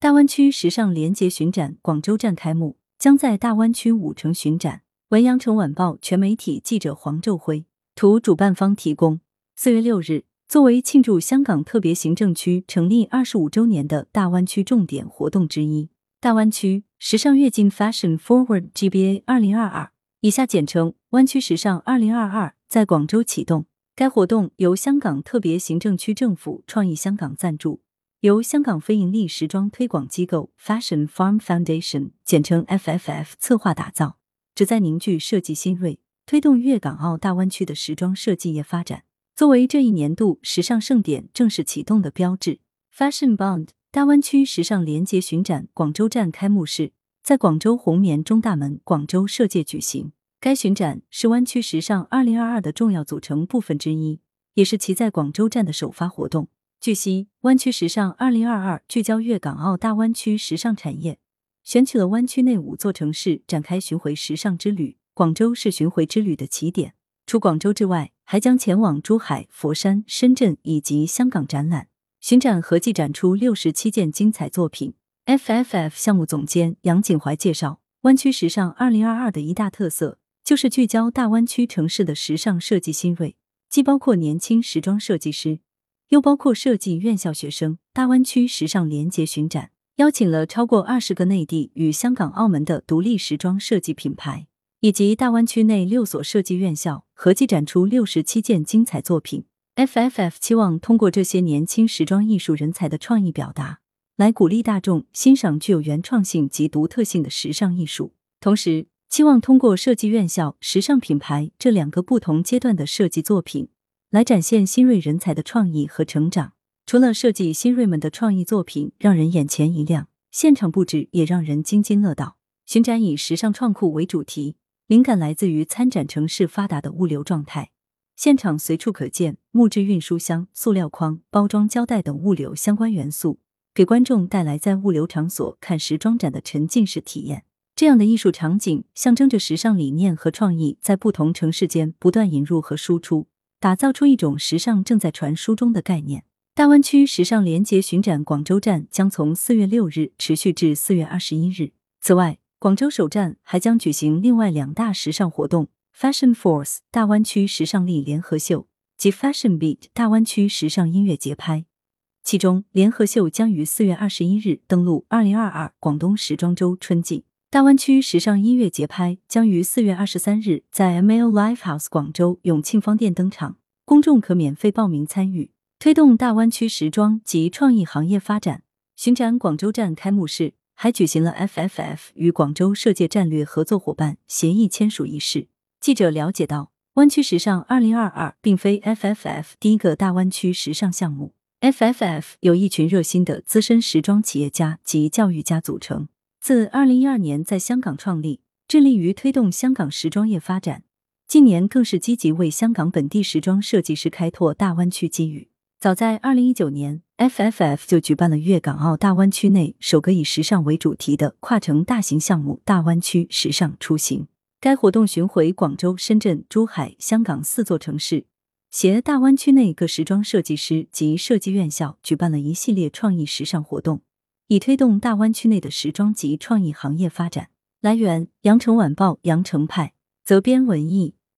大湾区时尚联结巡展广州站开幕，将在大湾区五城巡展。文阳城晚报全媒体记者黄昼辉，图主办方提供。四月六日，作为庆祝香港特别行政区成立二十五周年的大湾区重点活动之一——大湾区时尚跃进 Fashion Forward GBA 二零二二（以下简称湾区时尚二零二二）在广州启动。该活动由香港特别行政区政府创意香港赞助。由香港非营利时装推广机构 Fashion Farm Foundation（ 简称 FFF） 策划打造，旨在凝聚设计新锐，推动粤港澳大湾区的时装设计业发展。作为这一年度时尚盛典正式启动的标志，Fashion Bond 大湾区时尚联结巡展广州站开幕式在广州红棉中大门广州设界举行。该巡展是湾区时尚二零二二的重要组成部分之一，也是其在广州站的首发活动。据悉，湾区时尚二零二二聚焦粤港澳大湾区时尚产业，选取了湾区内五座城市展开巡回时尚之旅。广州是巡回之旅的起点。除广州之外，还将前往珠海、佛山、深圳以及香港展览。巡展合计展出六十七件精彩作品。FFF 项目总监杨景怀介绍，湾区时尚二零二二的一大特色就是聚焦大湾区城市的时尚设计新锐，既包括年轻时装设计师。又包括设计院校学生，大湾区时尚联结巡展邀请了超过二十个内地与香港、澳门的独立时装设计品牌，以及大湾区内六所设计院校，合计展出六十七件精彩作品。FFF 期望通过这些年轻时装艺术人才的创意表达，来鼓励大众欣赏具有原创性及独特性的时尚艺术，同时期望通过设计院校、时尚品牌这两个不同阶段的设计作品。来展现新锐人才的创意和成长。除了设计新锐们的创意作品让人眼前一亮，现场布置也让人津津乐道。巡展以时尚创库为主题，灵感来自于参展城市发达的物流状态。现场随处可见木质运输箱、塑料筐、包装胶带等物流相关元素，给观众带来在物流场所看时装展的沉浸式体验。这样的艺术场景象征着时尚理念和创意在不同城市间不断引入和输出。打造出一种时尚正在传输中的概念。大湾区时尚联结巡展广州站将从四月六日持续至四月二十一日。此外，广州首站还将举行另外两大时尚活动：Fashion Force 大湾区时尚力联合秀及 Fashion Beat 大湾区时尚音乐节拍。其中，联合秀将于四月二十一日登陆二零二二广东时装周春季。大湾区时尚音乐节拍将于四月二十三日在 M L Live House 广州永庆坊店登场，公众可免费报名参与，推动大湾区时装及创意行业发展。巡展广州站开幕式还举行了 FFF 与广州设界战略合作伙伴协议签署仪式。记者了解到，湾区时尚二零二二并非 FFF 第一个大湾区时尚项目，FFF 由一群热心的资深时装企业家及教育家组成。自二零一二年在香港创立，致力于推动香港时装业发展。近年更是积极为香港本地时装设计师开拓大湾区机遇。早在二零一九年，FFF 就举办了粤港澳大湾区内首个以时尚为主题的跨城大型项目——大湾区时尚出行。该活动巡回广州、深圳、珠海、香港四座城市，携大湾区内各时装设计师及设计院校，举办了一系列创意时尚活动。以推动大湾区内的时装及创意行业发展。来源：羊城晚报羊城派，责编：文艺。